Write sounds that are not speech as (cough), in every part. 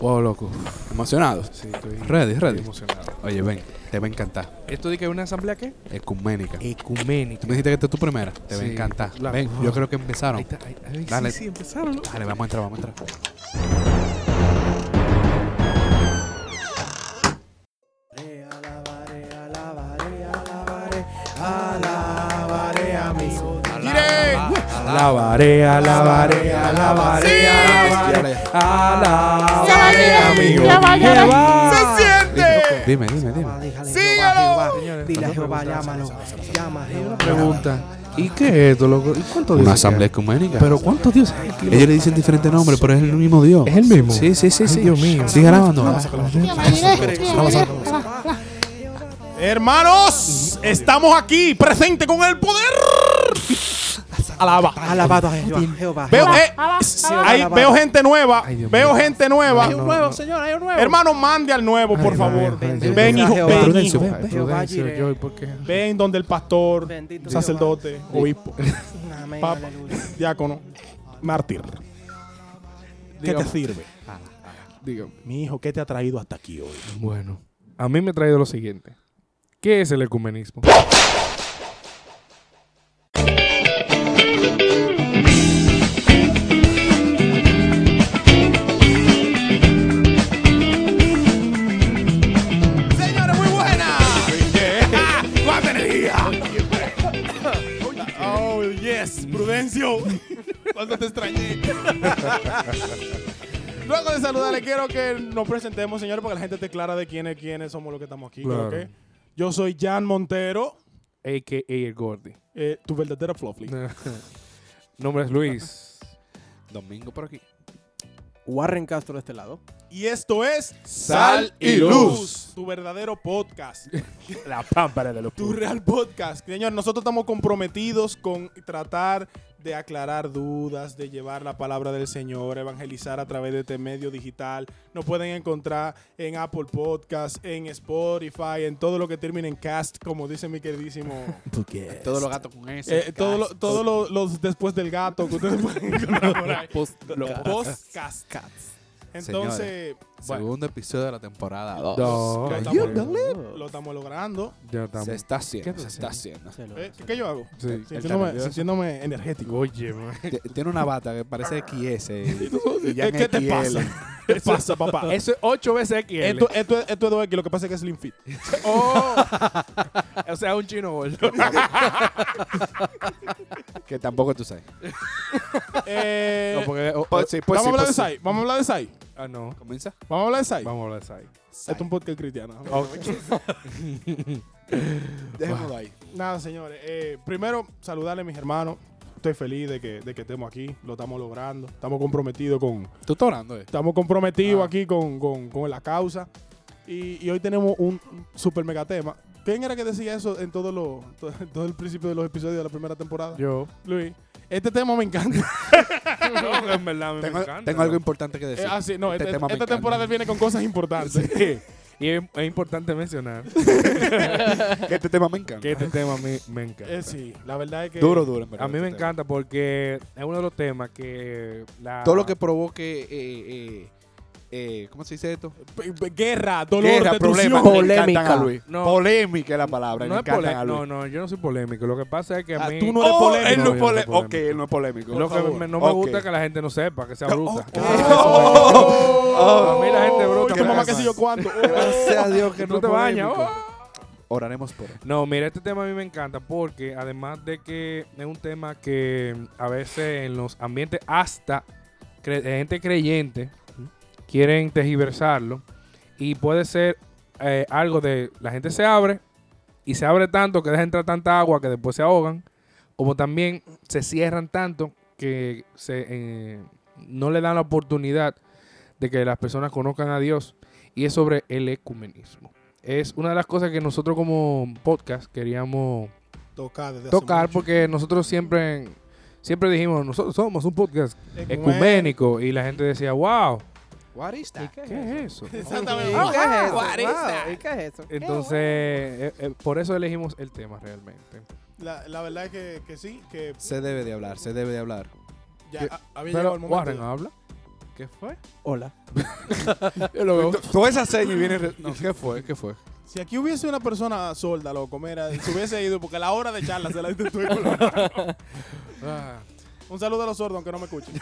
Wow, loco. ¿Emocionado? Sí, estoy, Ready, estoy ready. emocionado. Oye, ven, te va a encantar. ¿Esto de que es una asamblea qué? Ecuménica. Ecuménica. Tú me dijiste que esta es tu primera. Te va a Sí. encantar. La- Ven, yo creo que empezaron. Ahí está, ahí- ahí- Dale. Sí, sí, empezaron. ¿no? Dale, vamos a entrar, vamos a entrar. Alabaré, alabaré, alabaré, alabaré, alabaré a mi Jehová. ¡Se siente! Dime, dime, dime. ¡Síguelo! Dile a Jehová, llámalo. Llama Jehová. Pregunta, ¿y qué es esto, loco? ¿Y cuántos Una dioses asamblea hay? ecuménica. ¿Pero cuántos dioses hay aquí, loco? Ellos le dicen diferentes nombres, pero es el mismo Dios. ¿Es el mismo? Sí, sí, sí, sí. Dios mío. Sigue grabando. Hermanos, estamos aquí, presente con el poder. Alaba. Alabado a Jehová. Veo, eh, ahí veo gente nueva. Veo gente nueva. Hay un nuevo, señor, hay un nuevo. Hermano, mande al nuevo, por favor. Ven, hijo, Jehová. ven, ven, donde el pastor, sacerdote, obispo, Amén. papa, diácono, mártir. ¿Qué te sirve? Dígame. Mi hijo, ¿qué te ha traído hasta aquí hoy? Bueno, a mí me ha traído lo siguiente. ¿Qué es el ecumenismo? De saludarle, quiero que nos presentemos, señores, para que la gente esté clara de quiénes, quiénes somos los que estamos aquí. Claro. Yo soy Jan Montero, A.K.A. el Gordy. eh, tu verdadero Fluffy. (laughs) Nombre es Luis. (laughs) Domingo por aquí. Warren Castro de este lado. Y esto es Sal y Luz. tu verdadero podcast. (laughs) La pámpara de los Tu real podcast. Señor, nosotros estamos comprometidos con tratar de aclarar dudas, de llevar la palabra del Señor, evangelizar a través de este medio digital. Nos pueden encontrar en Apple Podcast, en Spotify, en todo lo que termine en cast, como dice mi queridísimo. (laughs) Todos los gatos con ese. Eh, lo- todos los, los después del gato que ustedes pueden (laughs) encontrar por ahí. Podcast. Entonces, bueno, Segundo episodio de la temporada 2. No, ¿qué you estamos- lo estamos logrando. Ya estamos. Se está haciendo, ¿Qué se está haciendo? haciendo. Eh, ¿Qué yo hago? Sí. Sintiéndome, nervioso. sintiéndome energético. Oye, man. Tiene una bata que parece XS. (laughs) y- ya ¿Qué, en qué te XL. pasa? ¿Qué pasa, papá? (laughs) Eso es 8 veces XL. Esto, esto, esto es 2X, lo que pasa es que es Slim Fit. (laughs) Oh. o sea, un chino gordo. Que tampoco tú sabes. (laughs) Eh, No, porque, oh, Pues sí, pues vamos sí, a hablar pues de sí. Sai. Vamos a hablar de Sai. ah, no. ¿Comienza? Vamos a hablar de Sai. Vamos a hablar de Sai. Esto es un podcast cristiano. (laughs) Dejémoslo ahí. Nada, señores. eh, primero, saludarle a mis hermanos. Estoy feliz de que, de que estemos aquí. Lo estamos logrando. Estamos comprometidos con, Tú estás orando, eh. estamos comprometidos Ah. aquí con, con- con la causa. Y, y hoy tenemos un super mega tema. ¿Quién era que decía eso en todo, lo, todo, (laughs) todo el principio de los episodios de la primera temporada? Yo. Luis. Este tema me encanta. (laughs) No, en verdad me Tengo, encanta. tengo algo importante que decir. Eh, ah, sí, no, Este este- tema me esta encanta. temporada viene con cosas importantes. Sí. Y es, es importante mencionar (laughs) Que este tema me encanta. que este tema a mí me encanta. Eh, sí, la verdad es que. Duro, duro, en verdad. A mí me este tema. encanta porque es uno de los temas que la... Todo lo que provoque. Eh, eh, ¿Cómo se dice esto? P- p- Guerra, dolor, Guerra, problemas. Polémica. A Luis. No. Polémica es la palabra. no es a Luis. No, no, yo no soy polémico. Lo que pasa es que a Ah, mí... tú no eres Oh, polémico. Él no No, polémico. Ok, él no es polémico. Lo que me- no me Ok. gusta es que la gente no sepa, (laughs) que sea bruta. Oh, A mí la gente bruta Tu me mamá que sé yo cuánto. (laughs) Gracias a Dios que Que no te bañas. oh. Oraremos por él. No, mira, este tema a mí me encanta porque además de que es un tema que a veces en los ambientes hasta gente creyente quieren tergiversarlo y puede ser eh, algo de la gente se abre y se abre tanto que deja entrar tanta agua que después se ahogan, como también se cierran tanto que se, eh, no le dan la oportunidad de que las personas conozcan a Dios y es sobre el ecumenismo. Es una de las cosas que nosotros como podcast queríamos Tocar, desde porque nosotros siempre siempre dijimos, nosotros somos un podcast ecuménico y la gente decía, wow, What is that? ¿qué es eso? (laughs) Exactamente. ¿Y qué es eso? What is Wow, that? ¿Y qué es eso? Entonces, eh, eh, por eso elegimos el tema realmente. La, la verdad es que, que sí, que Se debe de hablar, se debe de hablar. ya ¿Qué? a- había llegado Pero el momento. Warren habla. ¿Qué fue? Hola. (laughs) Yo lo veo. (laughs) Toda esa seña y viene. re- No, ¿qué fue? ¿Qué fue? Si aquí hubiese una persona sorda, loco, mira, se hubiese ido porque la hora de charla se la diste tú. Ah, Un saludo a los sordos, aunque no me escuchen.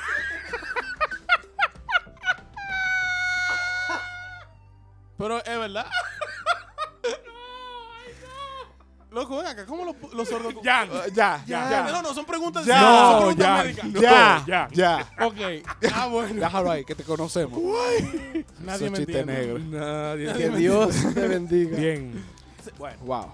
Pero es verdad. (laughs) Loco, ven acá, ¿cómo los, los sordos? (laughs) Ya, ya, Ya, No, no, son preguntas. Ya, son no, preguntas ya, médicas. ya, ya. ya. Ok. (laughs) Ah, bueno. Déjalo ahí, que te conocemos. Nadie Eso me chiste entiende. negro. Nadie. Que Dios te bendiga. Bien. Bueno, Wow.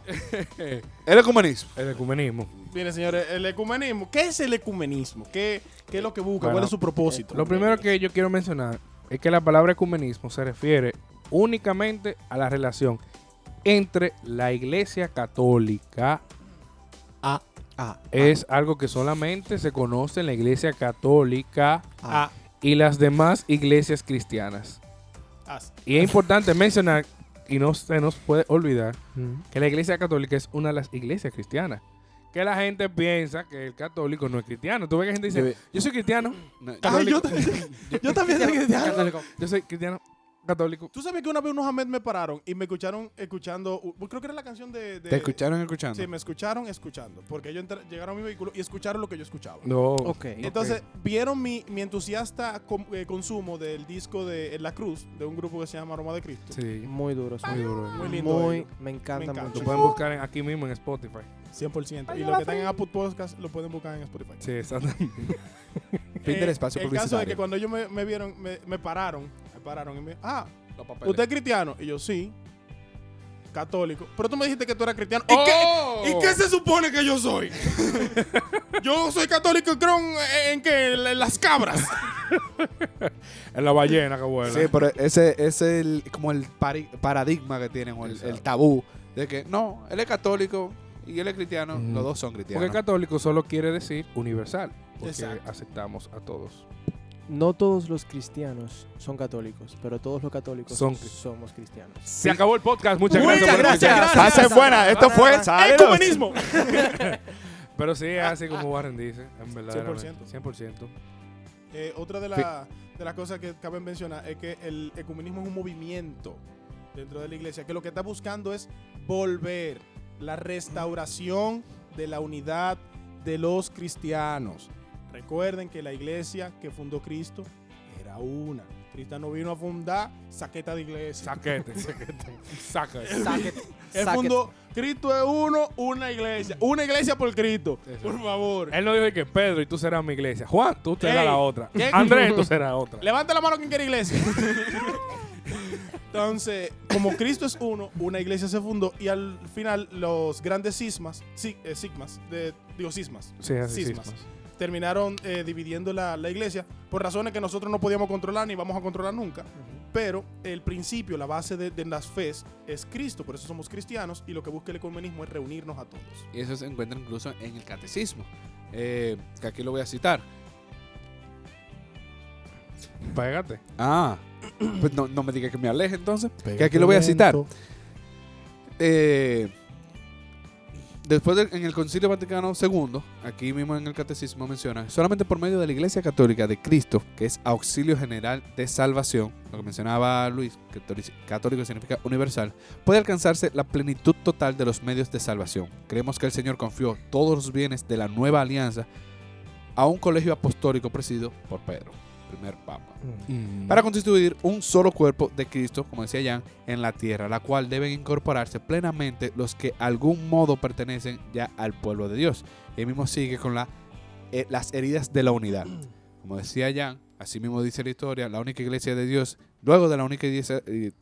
El ecumenismo. El ecumenismo. miren, señores, el ecumenismo. ¿Qué es el ecumenismo? ¿Qué, qué es lo que busca? Bueno, ¿Cuál es su propósito? Lo primero que yo quiero mencionar es que la palabra ecumenismo se refiere únicamente a la relación entre la Iglesia Católica. Ah, ah, Es algo que solamente se conoce en la Iglesia Católica Ah, y las demás iglesias cristianas. Y es importante mencionar, y no se nos puede olvidar, Mm. que la Iglesia Católica es una de las iglesias cristianas. Que la gente piensa que el católico no es cristiano. Tú ves que gente dice, yo soy cristiano, No, Ay, yo, (laughs) yo también soy cristiano. Católico. yo soy cristiano católico. Tú sabes que una vez unos Ahmed me pararon y me escucharon escuchando, creo que era la canción de... de- ¿Te escucharon escuchando? Sí, me escucharon escuchando, porque ellos llegaron a mi vehículo y escucharon lo que yo escuchaba. No. Ok. Entonces, vieron mi, mi entusiasta com- eh, consumo del disco de En la Cruz, de un grupo que se llama Aroma de Cristo. Sí. Muy duro. sí. Muy duro. Muy lindo Muy, me encanta Me encanta. Lo mucho. pueden buscar en- aquí mismo en Spotify. 100%. Y lo que están en Apple Podcast lo pueden buscar en Spotify. Sí, exactamente. (laughs) Fin del Eh, espacio El caso es que cuando ellos me, me vieron, me, me pararon, me pararon y me ah. ¿usted es cristiano? Y yo, sí. Católico. Pero tú me dijiste que tú eras cristiano. ¿Y, ¡Oh! qué, ¿Y qué se supone que yo soy? (laughs) yo soy católico y creo en, en que en las cabras. (laughs) En la ballena que vuela. Sí, pero ese es el, como el pari- paradigma que tienen, o el, Exacto. el tabú, de que no, él es católico y él es cristiano, los dos son Porque cristianos. católico solo quiere decir universal. Porque Exacto. aceptamos a todos. No todos los cristianos son católicos, pero todos los católicos Son- somos cristianos. Se acabó el podcast. Muchas Muchas gracias. por gracias, escuchar. gracias. Pase buena, esto fue ¡Ecumenismo! (laughs) Pero sí, es así como Warren dice. En verdad. 100%. 100%. Eh, otra de, la- de las cosas que cabe mencionar es que el ecumenismo es un movimiento dentro de la iglesia que lo que está buscando es volver la restauración de la unidad de los cristianos. Recuerden que la iglesia que fundó Cristo era una. Cristo no vino a fundar saqueta de iglesia. Saquete. Saca. Él Saque- fundó, Cristo es uno, una iglesia. Una iglesia por Cristo. Exacto. Por favor. Él no dijo que Pedro y tú serás mi iglesia. Juan, tú serás Ey, la otra. ¿qué? Andrés, tú serás otra. Levanta la mano quien quiere iglesia. (laughs) Entonces, como Cristo es uno, una iglesia se fundó y al final los grandes cismas, sí, eh, sigmas, de, digo cismas, Sí, así cismas, cismas. terminaron eh, dividiendo la, la iglesia por razones que nosotros no podíamos controlar ni vamos a controlar nunca. Pero el principio, la base de, de las fes es Cristo, por eso somos cristianos y lo que busca el ecumenismo es reunirnos a todos. Y eso se encuentra incluso en el catecismo, eh, que aquí lo voy a citar. Pégate. Ah, pues no, no me diga que me aleje entonces, que aquí lo voy a citar. Eh, después de- en el Concilio Vaticano II, aquí mismo en el Catecismo menciona, solamente por medio de la Iglesia Católica de Cristo, que es auxilio general de salvación, lo que mencionaba Luis, católico significa universal, puede alcanzarse la plenitud total de los medios de salvación. Creemos que el Señor confió todos los bienes de la nueva alianza a un colegio apostólico presidido por Pedro, primer papa para constituir un solo cuerpo de Cristo, como decía Jan, en la tierra, la cual deben incorporarse plenamente los que algún modo pertenecen ya al pueblo de Dios. Y mismo sigue con la, eh, las heridas de la unidad. (clears throat) Como decía Jan, así mismo dice la historia, la única iglesia de Dios, luego de la única iglesia, eh,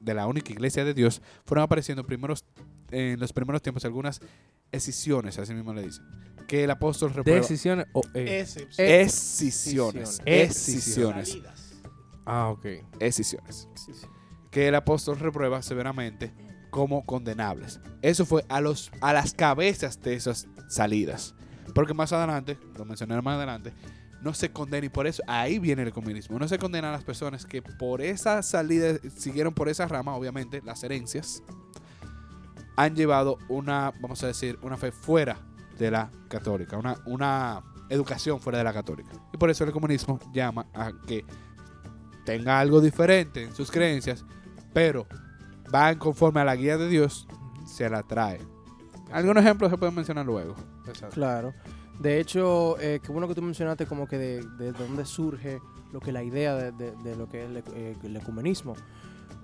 de la única iglesia de Dios, fueron apareciendo primeros, en los primeros tiempos algunas escisiones, así mismo le dicen, que el apóstol reprueba. Decisiones o eh. Ese, Escisiones. Escisiones. Escisiones. salidas. Ah, ok. Escisiones. Que el apóstol reprueba severamente como condenables. Eso fue a, los, a las cabezas de esas salidas. Porque más adelante, lo mencioné más adelante, no se condena y por eso ahí viene el comunismo. No se condena a las personas que por esa salida siguieron por esa rama, obviamente, las herencias, han llevado una, vamos a decir, una fe fuera de la católica, una, una educación fuera de la católica. Y por eso el comunismo llama a que tenga algo diferente en sus creencias, pero van conforme a la guía de Dios, se la trae. Algunos ejemplos se pueden mencionar luego. Exacto. Claro. De hecho, eh, qué bueno que tú mencionaste como que de, de dónde surge lo que la idea de, de- de lo que es el, eh, el ecumenismo.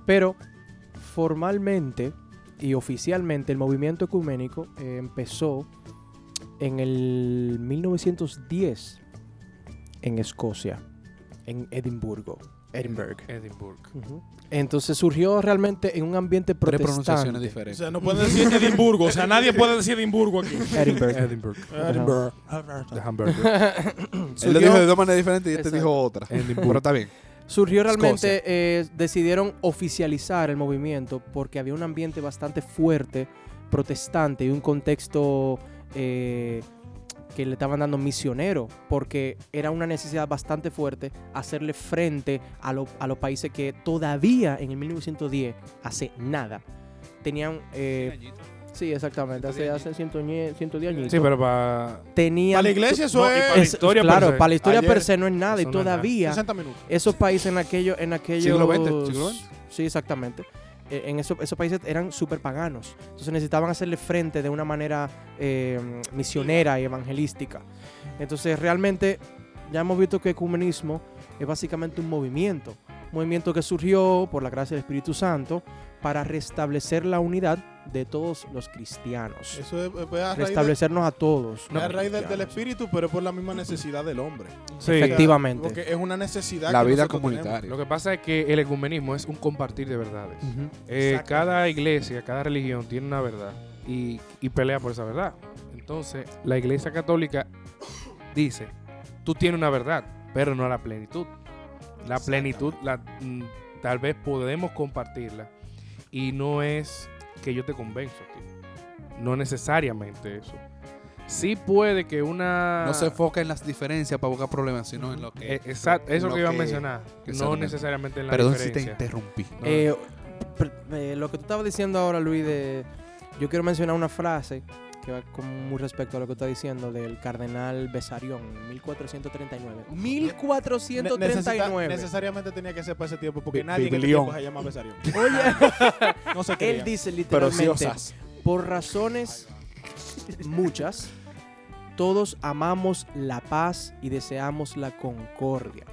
Pero formalmente y oficialmente el movimiento ecuménico eh, empezó en el 1910 en Escocia, en Edimburgo. Edinburgh. Edinburgh. Entonces surgió realmente en un ambiente Tres pronunciaciones protestante. O diferentes. sea, no pueden decir Edimburgo. O sea, nadie puede decir Edimburgo aquí. Edinburgh. Edinburgh. Edinburgh. De Hamburger. (laughs) Él lo dijo de dos maneras diferentes y este Exacto. dijo otra. Edinburgh. Pero está bien. Surgió realmente, eh, decidieron oficializar el movimiento porque había un ambiente bastante fuerte, protestante y un contexto eh, que le estaban dando misionero, porque era una necesidad bastante fuerte hacerle frente a, lo- a los países que todavía en el 1910, hace nada, tenían... eh, sí, exactamente, hace, hace 110 110 añitos. Sí, pero para... tenían... Para la iglesia eso No, y es para la es- historia per claro, se. para la historia Ayer- per se no es nada y Eso no es nada. todavía 60 minutos. esos países en aquello, en aquellos Siglo XX, siglo XX. Sí, exactamente. Eh, en eso- esos países eran súper paganos. Entonces necesitaban hacerle frente de una manera eh, misionera y evangelística. Entonces realmente ya hemos visto que ecumenismo es básicamente un movimiento. Un movimiento que surgió por la gracia del Espíritu Santo para restablecer la unidad de todos los cristianos. Eso es, a de- Restablecernos a todos. es los a raíz del- espíritu, pero es por la misma necesidad del hombre. Sí. Efectivamente. Porque es una necesidad La que vida comunitaria. Lo que pasa es que el ecumenismo es un compartir de verdades. Eh, cada iglesia, cada religión tiene una verdad y, y pelea por esa verdad. Entonces, la iglesia católica dice, tú tienes una verdad, pero no la plenitud. La plenitud, la, mm, tal vez podemos compartirla y no es que yo te convenzo a ti. No necesariamente eso. Sí puede que una... No se enfoca en las diferencias para buscar problemas, sino en lo que. Eh, Exacto, eso que iba a mencionar. No necesariamente en la Perdón si te interrumpí. No, Eh, eh, lo que tú estabas diciendo ahora, Luis, de, yo quiero mencionar una frase que va con muy respecto a lo que tú estás diciendo del cardenal Besarión, 1439. Ne- 1439. necesita- necesariamente tenía que ser para ese tiempo, porque nadie en ese tiempo se llama Besarión. (laughs) Oye, No se él dice Pero sí literalmente, por razones muchas, todos amamos la paz y deseamos la concordia.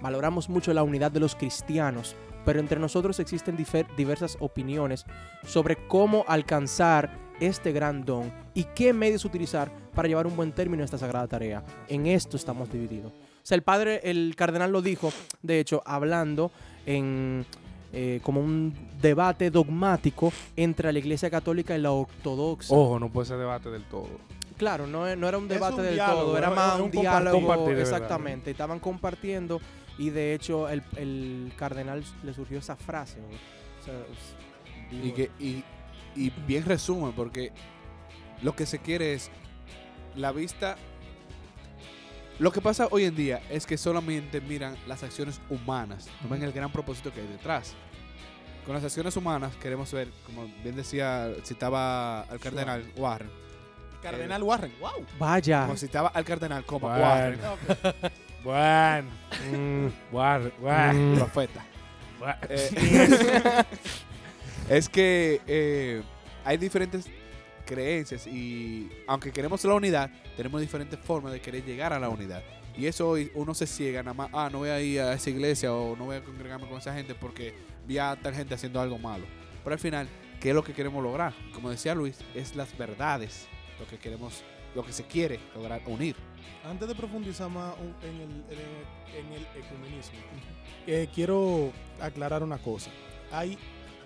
Valoramos mucho la unidad de los cristianos, pero entre nosotros existen diversas opiniones sobre cómo alcanzar este gran don y qué medios utilizar para llevar un buen término a esta sagrada tarea. En esto estamos divididos. O sea, el padre, el cardenal lo dijo, de hecho, hablando en eh, como un debate dogmático entre la Iglesia Católica y la Ortodoxa. Ojo, no puede ser debate del todo. Claro, no, no era un Es debate un del diálogo, todo, era más un, diálogo. Compartir de verdad. exactamente, estaban compartiendo y de hecho el, el cardenal le surgió esa frase. ¿no? O sea, es- Y, que, y, y bien resumen, porque lo que se quiere es la vista. Lo que pasa hoy en día es que solamente miran las acciones humanas, no ven el gran propósito que hay detrás. Con las acciones humanas queremos ver, como bien decía, citaba al cardenal Warren, Cardenal Warren. ¡Wow! Vaya. como citaba al cardenal como Bueno. Warren, (laughs) Bueno. Mm, guar- guar- Mm. profeta. Eh, (laughs) (laughs) es que eh, hay diferentes creencias y aunque queremos la unidad, tenemos diferentes formas de querer llegar a la unidad. Y eso uno se ciega nada más, ah, no voy a ir a esa iglesia o no voy a congregarme con esa gente porque vi a tal gente haciendo algo malo. Pero al final, ¿qué es lo que queremos lograr? Como decía Luis, es las verdades lo que queremos, lo que se quiere lograr unir. Antes de profundizar más en el ecumenismo, eh, quiero aclarar una cosa. Hay,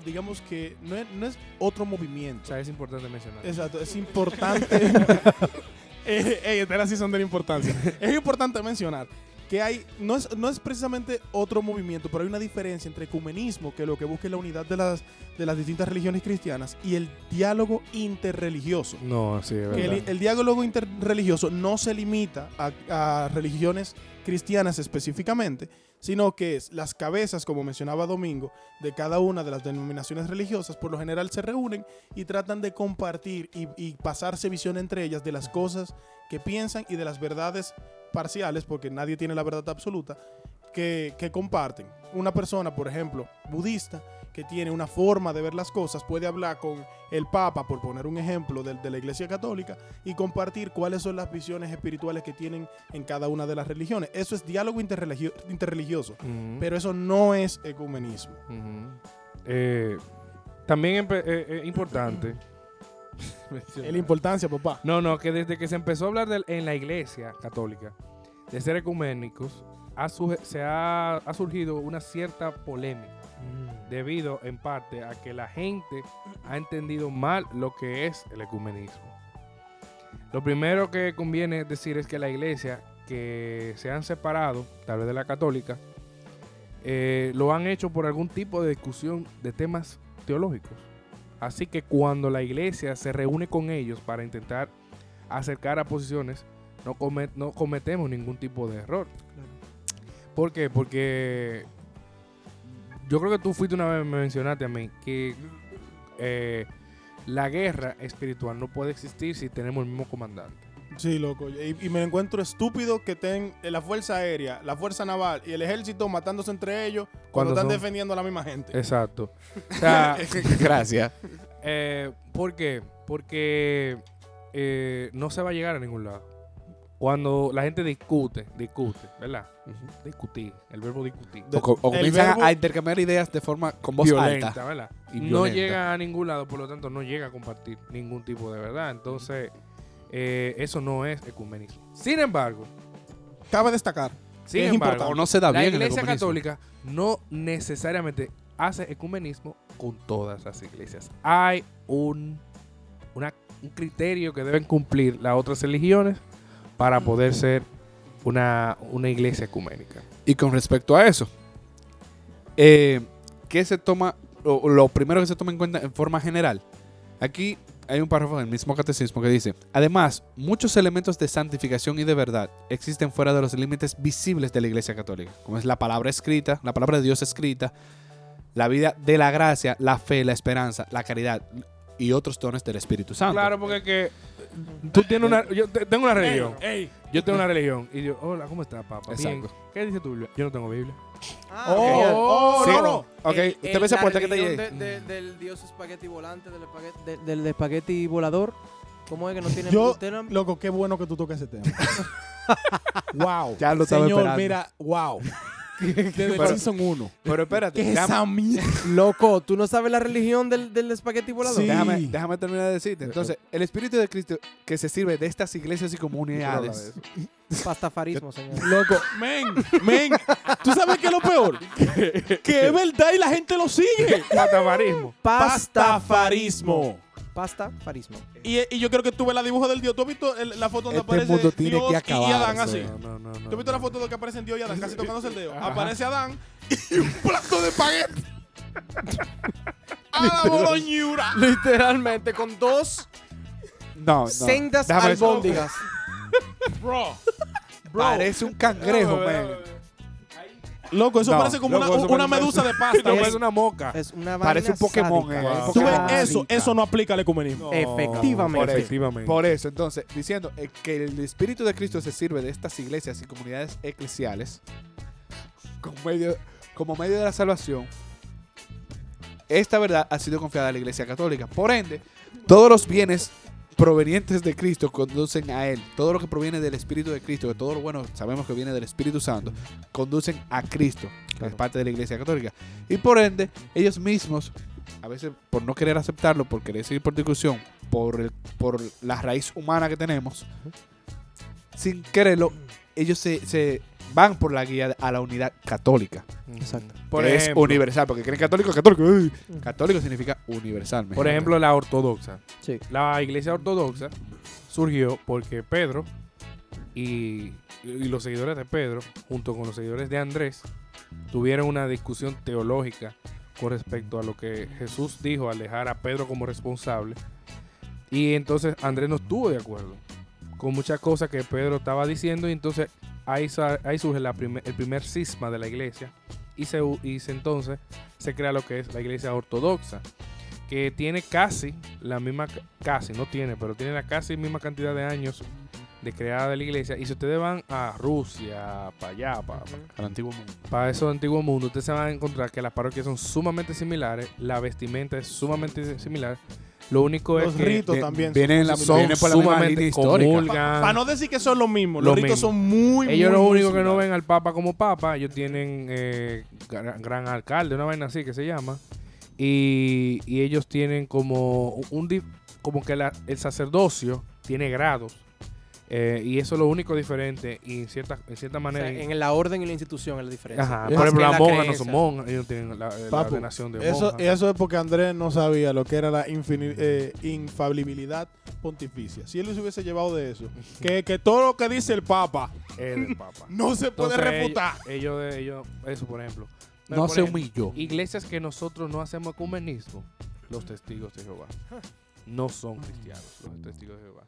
digamos que no es, no es otro O movimiento. sea, es importante mencionar. Exacto, es importante. (laughs) eh, estas sí son de la importancia. Es importante mencionar que hay, no es, no es precisamente otro movimiento, pero hay una diferencia entre ecumenismo, que lo que busca es la unidad de las, de las distintas religiones cristianas, y el diálogo interreligioso. No, sí, es verdad. el, el diálogo interreligioso no se limita a, a religiones cristianas específicamente, sino que es las cabezas, como mencionaba Domingo, de cada una de las denominaciones religiosas, por lo general se reúnen y tratan de compartir y, y pasarse visión entre ellas de las cosas que piensan y de las verdades parciales, porque nadie tiene la verdad absoluta, que, que comparten. Una persona, por ejemplo, budista, que tiene una forma de ver las cosas, puede hablar con el Papa, por poner un ejemplo de, de la Iglesia Católica, y compartir cuáles son las visiones espirituales que tienen en cada una de las religiones. Eso es diálogo interreligio- interreligioso, pero eso no es ecumenismo. Eh, también empe- eh, eh, importante. (clears throat) Es la importancia, papá. No, no, que desde que se empezó a hablar en la iglesia católica de ser ecuménicos, ha se ha, ha surgido una cierta polémica debido en parte a que la gente ha entendido mal lo que es el ecumenismo. Lo primero que conviene decir es que la iglesia que se han separado, tal vez de la católica, eh, lo han hecho por algún tipo de discusión de temas teológicos. Así que cuando la iglesia se reúne con ellos para intentar acercar a posiciones, no, no cometemos ningún tipo de error. ¿Por qué? Porque yo creo que tú fuiste una vez, me mencionaste a mí, que eh, la guerra espiritual no puede existir si tenemos el mismo comandante. Sí, loco. Y, y me encuentro estúpido que estén en la Fuerza Aérea, la Fuerza Naval y el Ejército matándose entre ellos cuando, Cuando están son- defendiendo a la misma gente. Exacto. O sea, (laughs) Gracias. eh, ¿por qué? Porque eh, no se va a llegar a ningún lado. Cuando la gente discute, discute, ¿verdad? Discutir, el verbo discutir. O, o El comienzan a intercambiar ideas de forma con voz violenta, alta. ¿verdad? y no violenta. llega a ningún lado, por lo tanto no llega a compartir ningún tipo de verdad. Entonces, eh, eso no es ecumenismo. Sin embargo, Cabe destacar. sin Es embargo, importante. O no se da la bien el iglesia ecumenismo. católica no necesariamente hace ecumenismo con todas las iglesias. Hay un, una- un criterio que deben cumplir las otras religiones para poder ser una, una iglesia ecuménica. Y con respecto a eso, eh, ¿qué se toma? o lo primero que se toma en cuenta en forma general. Aquí hay un párrafo del mismo catecismo que dice: Además, muchos elementos de santificación y de verdad existen fuera de los límites visibles de la Iglesia Católica, como es la palabra escrita, la palabra de Dios escrita, la vida de la gracia, la fe, la esperanza, la caridad y otros dones del Espíritu Santo. Claro, porque es que tú tienes una. Yo te- tengo una religión. Ey, Yo tengo una religión. Y yo, hola, ¿cómo estás, papá? Bien. Exacto. ¿Qué dice tu Biblia? Yo no tengo Biblia. Ah, Oh, oh, Sí. no, no. Ok, El- usted el- ve esa la puerta que religión de- de- del dios espagueti volante, del espagueti, de- del espagueti volador. ¿Cómo es que no tiene Yo, usted no- loco, qué bueno que tú toques ese tema. (laughs) wow. Ya lo estaba Señor, esperando. mira, wow. Desde el Pero- season 1. Pero espérate, ¿Qué es déjame- esa mierda? Loco, ¿tú no sabes la religión del, del espagueti volador? Sí. Déjame, déjame terminar de decirte. Entonces, el Espíritu de Cristo que se sirve de estas iglesias y comunidades. Pastafarismo, señor. Loco, men, men. ¿Tú sabes qué es lo peor? (laughs) que es verdad y la gente lo sigue. Patafarismo. Pastafarismo. Pastafarismo. Y, y yo creo que tú ves la dibujo del Dios. ¿Tú has visto el- la foto donde Este aparece mundo tiene Dios que y-. Adán así? No, no, no. ¿Tú has visto la foto donde aparecen Dios y Adán casi (laughs) tocándose el dedo? Ajá. Aparece Adán (laughs) y un plato de espagueti. A la boloñura. Literalmente, con dos No, no. sendas Déjame albóndigas. Bro. Parece un cangrejo, man. Loco, eso No, parece como loco, una, eso una parece- medusa de pasta. (laughs) No, es una moca. Es una Parece vaina un Pokémon, sádica. eh, Wow. un Tú ves, Pokémon. eso, sádica. eso no aplica al ecumenismo. Efectivamente. Por eso. Efectivamente. Por eso, entonces, diciendo eh, que el Espíritu de Cristo se sirve de estas iglesias y comunidades eclesiales como medio, como medio de la salvación, esta verdad ha sido confiada a la Iglesia Católica. Por ende, todos los bienes provenientes de Cristo conducen a Él. Todo lo que proviene del Espíritu de Cristo, que todo lo bueno sabemos que viene del Espíritu Santo, conducen a Cristo, que es parte de la Iglesia Católica. Y por ende, ellos mismos, a veces por no querer aceptarlo, por querer seguir por discusión, por, el- por la raíz humana que tenemos, sin quererlo, ellos se, se van por la guía a la unidad católica. Exacto. Por que ejemplo, es universal, porque creen católico, católico. uy. Católico significa universal. por ejemplo, la ortodoxa. Sí. La iglesia ortodoxa surgió porque Pedro y, y los seguidores de Pedro, junto con los seguidores de Andrés, tuvieron una discusión teológica con respecto a lo que Jesús dijo al dejar a Pedro como responsable. Y entonces Andrés no estuvo de acuerdo con muchas cosas que Pedro estaba diciendo y entonces ahí, ahí surge la primer- el primer cisma de la iglesia y se, y se entonces se crea lo que es la iglesia ortodoxa que tiene casi la misma, casi, no tiene, pero tiene la casi misma cantidad de años de creada de la iglesia. Y si ustedes van a Rusia, para allá, para, Al antiguo mundo. para esos antiguos mundos, ustedes se van a encontrar que las parroquias son sumamente similares, la vestimenta es sumamente similar. Lo único Los es que ritos también vienen la- son vienen por la sumamente. Para no decir que son lo mismo, Lo los ritos mismo. son muy, Ellos muy, lo único que no ven al Papa como Papa, ellos tienen eh, gran, gran alcalde, una vaina así que se llama, y, y ellos tienen como un como que la- el sacerdocio tiene grados, eh, y eso es lo único diferente, y en cierta, en cierta O manera... sea, en la orden y la institución es la diferencia. Ajá, por ejemplo, las la monjas no son monjas, ellos tienen la, la Papu, ordenación de Eso, monjas. eso es porque Andrés no sabía lo que era la eh, infalibilidad pontificia. Si él se hubiese llevado de eso, que, que todo lo que dice el Papa Es del Papa. (laughs) no se puede Entonces, refutar. Ellos, ellos, ellos- eso por ejemplo. No Por se ejemplo, humilló. Iglesias que nosotros no hacemos ecumenismo, los testigos de Jehová. No son cristianos, los testigos de Jehová.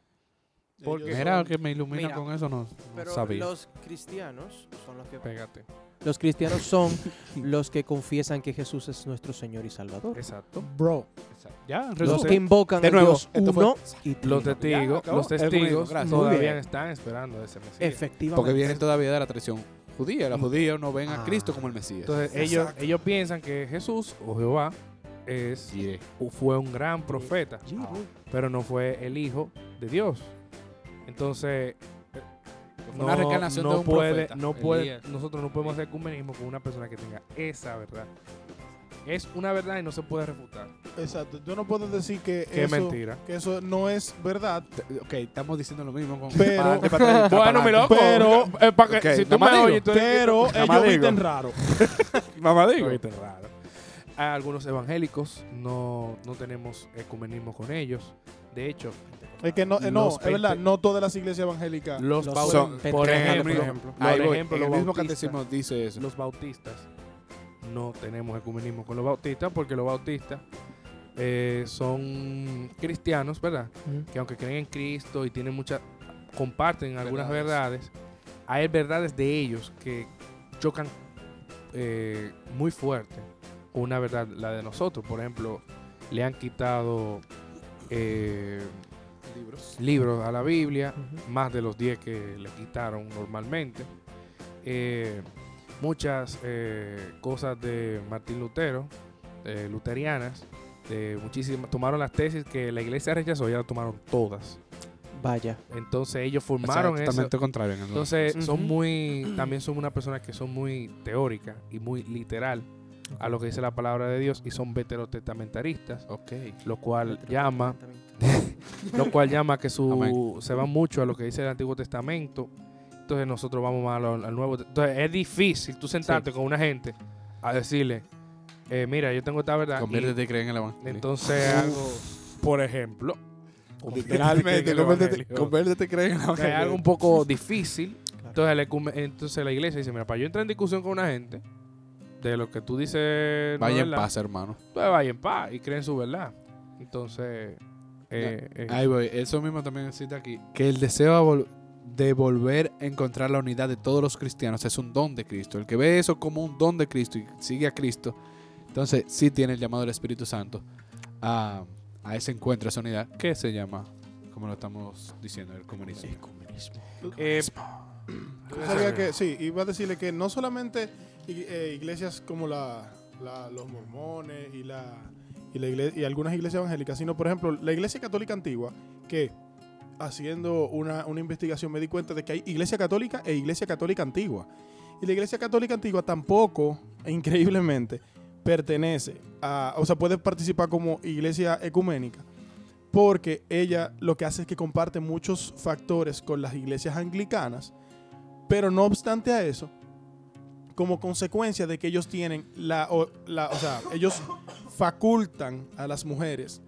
Porque- Mira, son- que me ilumina Mira, con eso, no, no Pero sabía. los cristianos son los que Pégate. los cristianos son (laughs) los que confiesan que Jesús es nuestro Señor y Salvador. Exacto. Bro, Ya, Los que invocan De a nuevo, Dios esto fue- uno y. Los testigos, acabó. los testigos gracias. Todavía están esperando a ese Mesías. Efectivamente. Porque vienen todavía de la tradición judía. Los judíos no ven a Ah. Cristo como el Mesías. Entonces ellos, ellos piensan que Jesús o Jehová es, Yeah. fue un gran profeta, pero no fue el hijo de Dios. Entonces Fue una reencarnación no de un puede, profeta, no puede, nosotros no podemos hacer ecumenismo con una persona que tenga esa verdad. Es una verdad y no se puede refutar. exacto. Yo no puedo decir que Que es eso, mentira. que eso no es verdad, Ok, estamos diciendo lo mismo con Pero- para (laughs) Bueno, mi loco, Pero- eh, que- Ok, si tú me digo, oyes, tú eres- pero ellos visten raro. (laughs) Mamá digo. raro. Hay algunos evangélicos no, no tenemos ecumenismo con ellos. De hecho, Es que no, eh, no, es verdad, no todas las iglesias evangélicas. los, Los son- por ejemplo, por ejemplo. Ejemplo, los el mismo bautistas, catecismo dice eso. los bautistas no tenemos ecumenismo con los bautistas porque los bautistas eh, son cristianos, ¿verdad? Que aunque creen en Cristo y tienen muchas, comparten algunas Verdades. verdades, hay verdades de ellos que chocan eh, muy fuerte una verdad, la de nosotros. Por ejemplo, le han quitado eh, libros. libros a la Biblia, más de los 10 que le quitaron normalmente. Eh, muchas eh, cosas de Martín Lutero, eh, luterianas, de muchísimas, tomaron las tesis que la iglesia rechazó, ya las tomaron todas. Vaya. Entonces ellos O sea, formaron eso. totalmente contrario. en el- Entonces son muy, también son unas personas que son muy teóricas y muy literal a lo que dice la palabra de Dios y son veterotestamentaristas, ok. lo cual llama (laughs) lo cual llama que su Amén. se va mucho a lo que dice el Antiguo Testamento. Entonces nosotros vamos más al, Nuevo. Entonces es difícil tú sentarte con una gente a decirle, eh, mira, yo tengo esta verdad. Conviértete y cree en el evangelio. entonces algo, por ejemplo, Literalmente, conviértete, conviértete y cree en el es evangelio. algo un poco difícil. Entonces, el entonces la iglesia dice, mira, para yo entrar en discusión con una gente de lo que tú dices, Vaya en verdad, paz, hermano. pues vaya en paz y creen su verdad. Entonces, eh, eh, Ahí voy. Eso mismo también cita aquí. Que el deseo de volver a encontrar la unidad de todos los cristianos es un don de Cristo. El que ve eso como un don de Cristo y sigue a Cristo, entonces sí tiene el llamado del Espíritu Santo a, a ese encuentro, a esa unidad, que se llama, como lo estamos diciendo, el comunismo. eh, (clears throat) Yo sabía que, sí, iba a decirle que no solamente eh, iglesias como la, los mormones y, la, y, la igle- y algunas iglesias evangélicas, sino por ejemplo la iglesia católica antigua, que haciendo una, una investigación me di cuenta de que hay iglesia católica e iglesia católica antigua. Y la iglesia católica antigua tampoco, (laughs) increíblemente, pertenece a, o sea, puede participar como iglesia ecuménica, porque ella lo que hace es que comparte muchos factores con las iglesias anglicanas, pero no obstante a eso, como consecuencia de que ellos tienen la, o, la- o sea, ellos facultan a las mujeres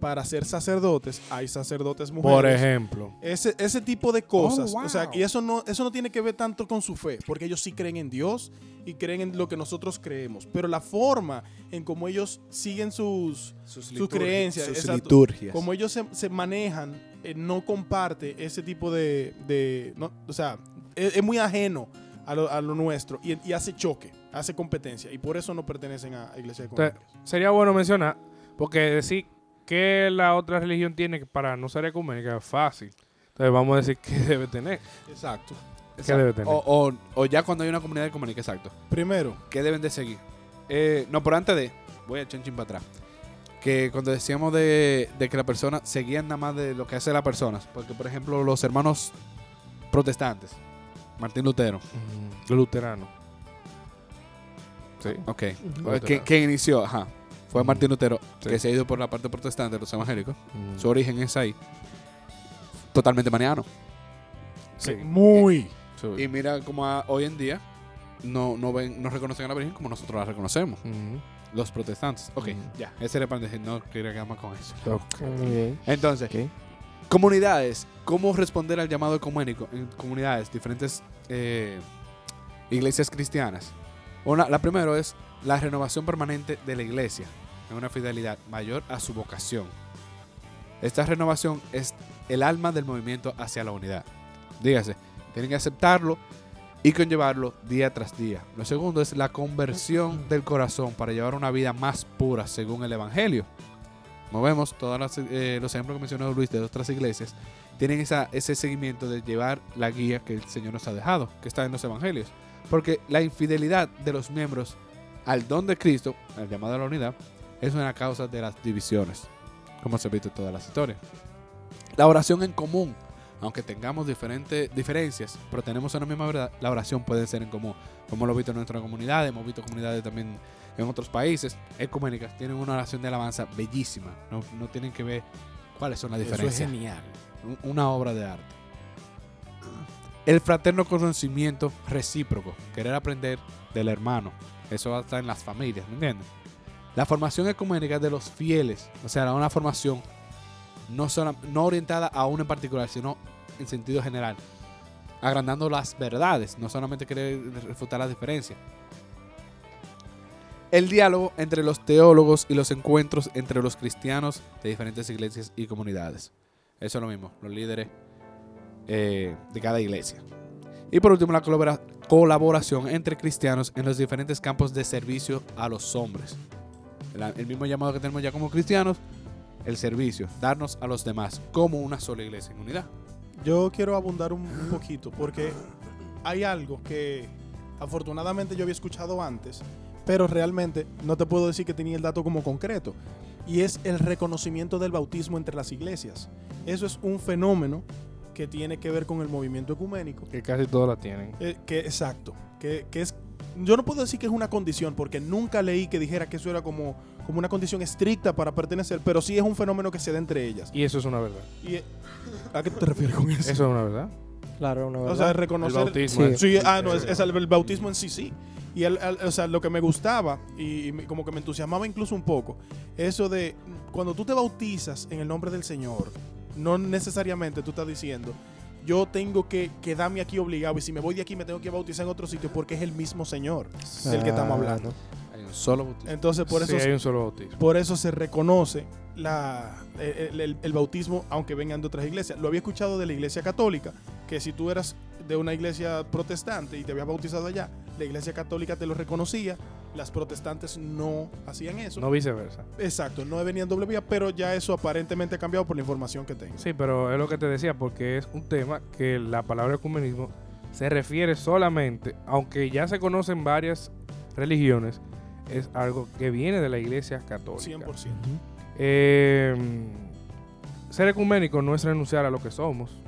para ser sacerdotes, hay sacerdotes mujeres. por ejemplo, Ese, ese tipo de cosas. Oh, O sea, y eso no, eso no tiene que ver tanto con su fe, porque ellos sí creen en Dios y creen en lo que nosotros creemos. Pero la forma en cómo ellos siguen sus, Sus, Sus creencias, sus exacto. liturgias. como ellos se, se manejan, eh, no comparte ese tipo de. de- no, o sea, es, es muy ajeno a lo, a lo nuestro y, y hace choque, hace competencia. Y por eso no pertenecen a iglesias Entonces, económicas. sería bueno mencionar, porque decir que la otra religión tiene para no ser ecuménica es fácil. Entonces vamos a decir qué (laughs) debe tener. Exacto. ¿Qué debe tener? O, o- o ya cuando hay una comunidad ecuménica, exacto. Primero, ¿Qué deben de seguir? Eh, no, pero antes de, voy a echar un chin para atrás. Que cuando decíamos de, de que la persona seguían nada más de lo que hace la persona. Porque, por ejemplo, los hermanos protestantes, Martín Lutero, Mm, Los luteranos. Sí. ok, que, que inició, ajá, fue Ujú. Martín Lutero, Sí. que se ha ido por la parte protestante de los evangélicos. Mm, Su origen es ahí. Totalmente maniano. sí. muy. Sí. Y mira cómo hoy en día no, no ven, no reconocen a la Virgen como nosotros la reconocemos, los protestantes. Ok, ya, ese era para decir, no quería quedar más con eso. Ok. Muy bien. Entonces, Ok. Comunidades, ¿cómo responder al llamado ecuménico en comunidades, diferentes eh, iglesias cristianas? La primera es la renovación permanente de la iglesia en una fidelidad mayor a su vocación. Esta renovación es el alma del movimiento hacia la unidad. Dígase, tienen que aceptarlo y conllevarlo día tras día. Lo segundo es la conversión del corazón para llevar una vida más pura según el Evangelio. Como vemos, todos los ejemplos que mencionó Luis de otras iglesias tienen ese seguimiento de llevar la guía que el Señor nos ha dejado, que está en los Evangelios. Porque la infidelidad de los miembros al don de Cristo, al llamado a la unidad, es una causa de las divisiones, como se ha visto en todas las historias. La oración en común, aunque tengamos diferentes diferencias, pero tenemos una misma verdad, la oración puede ser en común. Como visto en nuestra comunidad, hemos visto comunidades también en otros países ecuménicas, tienen una oración de alabanza bellísima. No, no tienen que ver cuáles son las Eso es diferencias. genial. Un- una obra de arte. El fraterno conocimiento recíproco, querer aprender del hermano. Eso va a estar en las familias, ¿me entiendes? La formación ecuménica de los fieles, o sea, una formación no, sola- no orientada a uno en particular, sino en sentido general, agrandando las verdades, no solamente querer refutar las diferencias. El diálogo entre los teólogos y los encuentros entre los cristianos de diferentes iglesias y comunidades. Eso es lo mismo, los líderes eh, de cada iglesia. Y por último, la colabora- colaboración entre cristianos en los diferentes campos de servicio a los hombres. El mismo llamado que tenemos ya como cristianos, el servicio, darnos a los demás como una sola iglesia en unidad. Yo quiero abundar un, un poquito porque hay algo que afortunadamente yo había escuchado antes, pero realmente no te puedo decir que tenía el dato como concreto. Y es el reconocimiento del bautismo entre las iglesias. Eso es un fenómeno que tiene que ver con el movimiento ecuménico. Que casi todos la tienen. Eh, que exacto, que, que es yo no puedo decir que es una condición porque nunca leí que dijera que eso era como, como una condición estricta para pertenecer, pero sí es un fenómeno que se da entre ellas. Y eso es una verdad. Y, eh, ¿A qué te refieres con eso? Eso es una verdad. Claro, una O verdad. sea, reconocer El bautismo. Sí. ah, no, es, es el, el bautismo en sí, sí. Y el- o sea, lo que me gustaba y, como que me entusiasmaba incluso un poco, eso de cuando tú te bautizas en el nombre del Señor, no necesariamente tú estás diciendo, yo tengo que quedarme aquí obligado y si me voy de aquí me tengo que bautizar en otro sitio porque es el mismo Señor del que estamos hablando. Hay un solo bautismo. Entonces, por sí, eso hay un solo bautismo. por eso se reconoce la, el, el- el bautismo, aunque vengan de otras iglesias. Lo había escuchado de la iglesia católica, que si tú eras de una iglesia protestante y te habías bautizado allá, la iglesia católica te lo reconocía, las protestantes no hacían eso. No viceversa. Exacto, no venía en doble vía, pero ya eso aparentemente ha cambiado por la información que tengo. Sí, pero es lo que te decía, porque es un tema que la palabra ecumenismo se refiere solamente, aunque ya se conocen varias religiones, es algo que viene de la iglesia católica. 100%. Eh, ser ecuménico no es renunciar a lo que somos.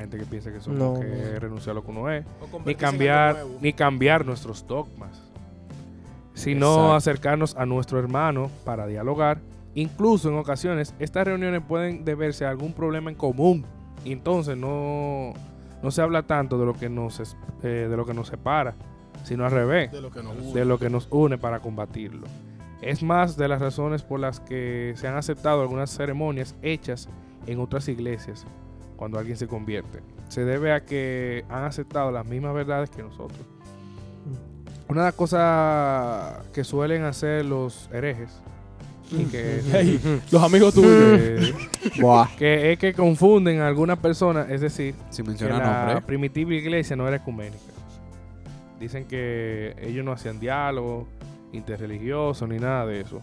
Hay gente que piensa que somos No, que no. renunciar a lo que uno es. Ni cambiar, ni cambiar nuestros dogmas. Sino Exacto. acercarnos a nuestro hermano para dialogar. Incluso en ocasiones, estas reuniones pueden deberse a algún problema en común. Y entonces no, no se habla tanto de lo que nos, eh, de lo que nos separa, sino al revés de lo que nos de une. lo que nos une para combatirlo. Es más de las razones por las que se han aceptado algunas ceremonias hechas en otras iglesias cuando alguien se convierte. Se debe a que han aceptado las mismas verdades que nosotros. Una de las cosas que suelen hacer los herejes y que, (laughs) Ey, los amigos tuyos. (laughs) que es que confunden a algunas personas, es decir, Sin que la nombre. primitiva iglesia no era ecuménica. Dicen que ellos no hacían diálogo interreligioso ni nada de eso.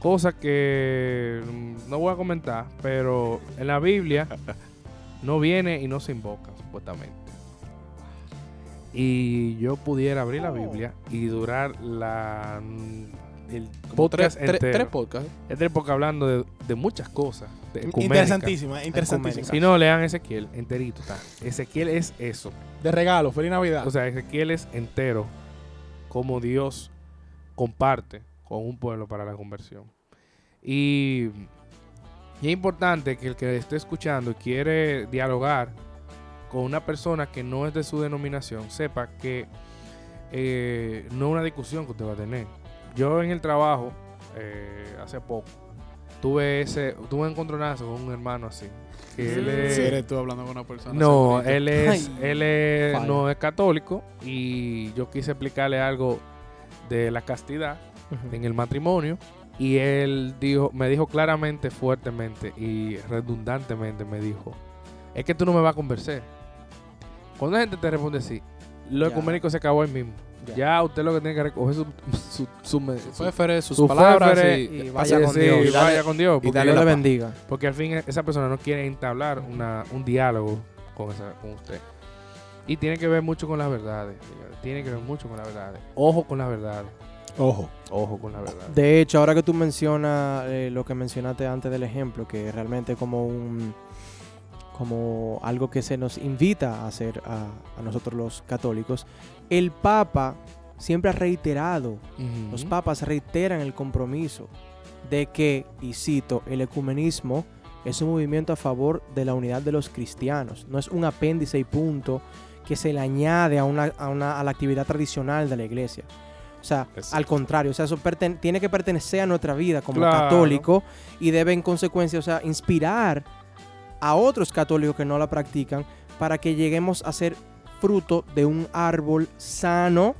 Cosa que mm, no voy a comentar, pero en la Biblia (laughs) no viene y no se invoca, supuestamente. Y yo pudiera abrir la Biblia y durar la el Como tres, tres- tres podcasts. Este podcast hablando de, de muchas cosas. de ecuménica. Interesantísima, interesantísima. Si no, lean Ezequiel enterito. Está. Ezequiel es eso. De regalo, feliz Navidad. O sea, Ezequiel es entero como Dios comparte con un pueblo para la conversión. Y, y es importante que el que esté escuchando y quiere dialogar con una persona que no es de su denominación, sepa que eh, no es una discusión que usted va a tener. Yo en el trabajo, eh, hace poco, tuve ese tuve un encontronazo con un hermano así. Que él es- Si eres tú hablando con una persona. no, él es, Ay, él es- no es católico y yo quise explicarle algo de la castidad en el matrimonio y él dijo, me dijo claramente, fuertemente y redundantemente me dijo, es que tú no me vas a convencer. Cuando la gente te responde así, lo ecuménico se acabó ahí mismo. Ya. Ya, usted lo que tiene que recoger su, su, su, Su sus su palabras féfere y, vaya con sí, Dios. y dale- vaya con Dios. y dale le bendiga. porque al fin esa persona no quiere entablar una, un diálogo con, esa, con usted. Y tiene que ver mucho con las verdades. Tiene que ver mucho con las verdades. Ojo con las verdades. Ojo. Ojo con las verdades. De hecho, ahora que tú mencionas eh, lo que mencionaste antes del ejemplo, que realmente es como un como algo que se nos invita a hacer a, a nosotros los católicos, el Papa siempre ha reiterado, los papas reiteran el compromiso de que, y cito, el ecumenismo es un movimiento a favor de la unidad de los cristianos, no es un apéndice y punto que se le añade a, una, a, una- a la actividad tradicional de la iglesia. O sea, Exacto. al contrario, o sea, eso tiene que pertenecer a nuestra vida como Claro. católico y debe en consecuencia, o sea, inspirar a otros católicos que no la practican para que lleguemos a ser fruto de un árbol sano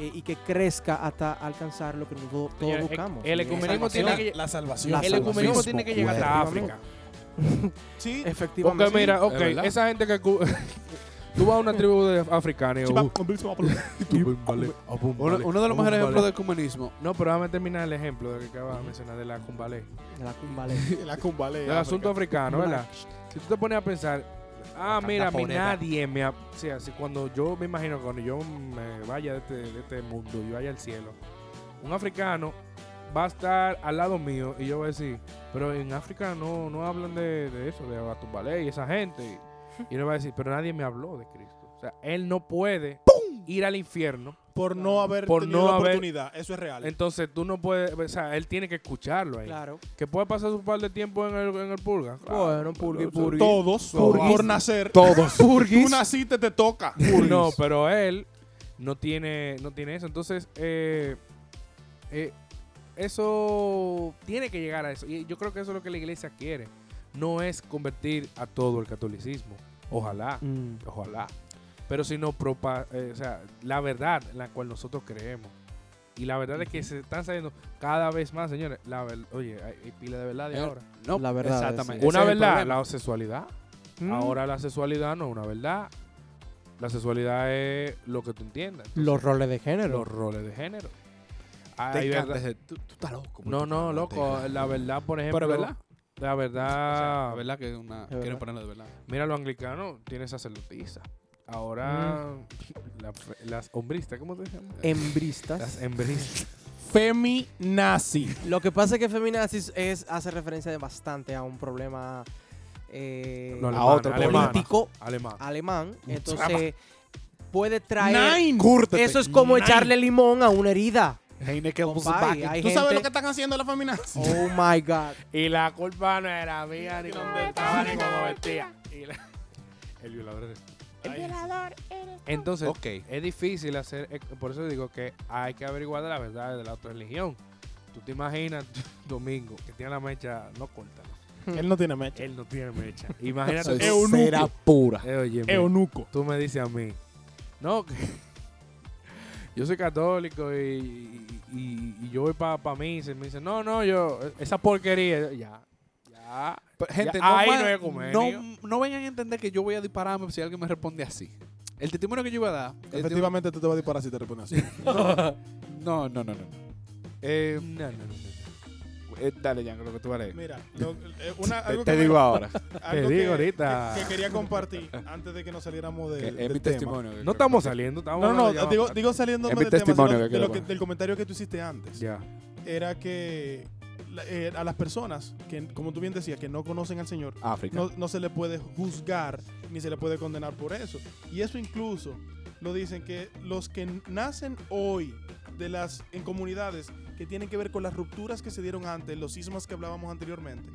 eh, y que crezca hasta alcanzar lo que todos, todos buscamos. el ecumenismo tiene que, La salvación. La el ecumenismo tiene que llegar hasta Efectivamente. África. Sí. Efectivamente. Porque mira, ok, esa gente que... (laughs) Tú vas a una tribu de africana y... Uh, (laughs) Uno, uno de los mejores ejemplos de ecumenismo. No, pero déjame terminar el ejemplo de que acabas de mencionar de la cumbalé. De la cumbalé. (laughs) La cumbalea. Del asunto africano, ¿verdad? Si tú te pones a pensar, ah, mira, a mí nadie me... ha- O sea, si cuando yo me imagino, cuando yo me vaya de este, de este mundo y vaya al cielo, un africano va a estar al lado mío y yo voy a decir, pero en África no, no hablan de, de eso, de Batumbalé y esa gente. Y él va a decir, pero nadie me habló de Cristo. O sea, él no puede ir al infierno. Por no haber Por tenido no la haber- oportunidad. Eso es real. Entonces tú no puedes, o sea, él tiene que escucharlo ahí. Claro. Que puede pasar su par de tiempo en el, en el purga. Bueno, Todos. por nacer. Todos. (laughs) Tú naciste, te toca. (laughs) No, pero él no tiene, no tiene eso. Entonces, eh, eh, eso tiene que llegar a eso. Y yo creo que eso es lo que la iglesia quiere. No es convertir a todo el catolicismo. Ojalá, Mm. ojalá. Pero sino propa eh, o sea, la verdad en la cual nosotros creemos. Y la verdad es que se están saliendo cada vez más, señores. La ver- Oye, hay, hay pila de verdad de ahora. No, La verdad, Exactamente. sí. Una verdad, la sexualidad. Mm. Ahora la sexualidad no es una verdad. La sexualidad es lo que tú entiendas. Entonces, Los roles de género. los roles de género. Encanta verdad- Tú, tú estás loco. No, no, loco. La verdad, por ejemplo. Pero es verdad. La verdad. La verdad que es una, Es quieren verdad. ponerlo de verdad. Mira, los anglicanos tienen sacerdotisa. Ahora, la fe- las hombristas, ¿cómo se llama? Hembristas. Las hembristas. Feminazi. Lo que pasa es que feminazis es, hace referencia de bastante a un problema eh, No, a otro político alemán. alemán. Entonces, puede traer. Nine. Eso es como Nine. echarle limón a una herida. Heineken Compadre, hay ¿Tú sabes lo que están haciendo las feminazis? (laughs) Oh my God. Y la culpa no era mía, ni cuando estaba, ni cuando vestía. Y la- El violador eres tú. El violador eres tú. Entonces, Ok. es difícil hacer, por eso digo que hay que averiguar de la verdad de la otra religión. Tú te imaginas, (laughs) Domingo, que tiene la mecha no corta. (laughs) Él no tiene mecha. Él no tiene mecha. Imagínate. Soy eunuco. cera pura. eh, oye, Eunuco. tú me dices a mí, no, que yo soy católico y, y- y yo voy para pa misa y me dicen, no, no, yo, esa porquería, ya, ya. Pero, Gente, Ya, no, ahí no vengan a entender que yo voy a dispararme si alguien me responde así. El testimonio que yo iba a dar. Efectivamente, tú te vas a disparar si te respondes así. (laughs) No, no, no, no. no. Eh, No, no, no, no. Eh, dale, Jan, lo que tú vas a leer. Mira, lo- eh, una, Te, algo te que me- digo ahora. algo Te digo que- ahorita. Que, que quería compartir antes de que nos saliéramos de, que del es mi tema. testimonio. No estamos saliendo, estamos No, no, ya- digo, digo saliendo Es mi del tema, testimonio sino que de lo del comentario que tú hiciste antes. Ya. Era que eh, a las personas que, como tú bien decías, que no conocen al Señor, África. no, no se le puede juzgar ni se le puede condenar por eso. Y eso incluso lo dicen que los que nacen hoy de las en comunidades que tienen que ver con las rupturas que se dieron antes, los sismos que hablábamos anteriormente,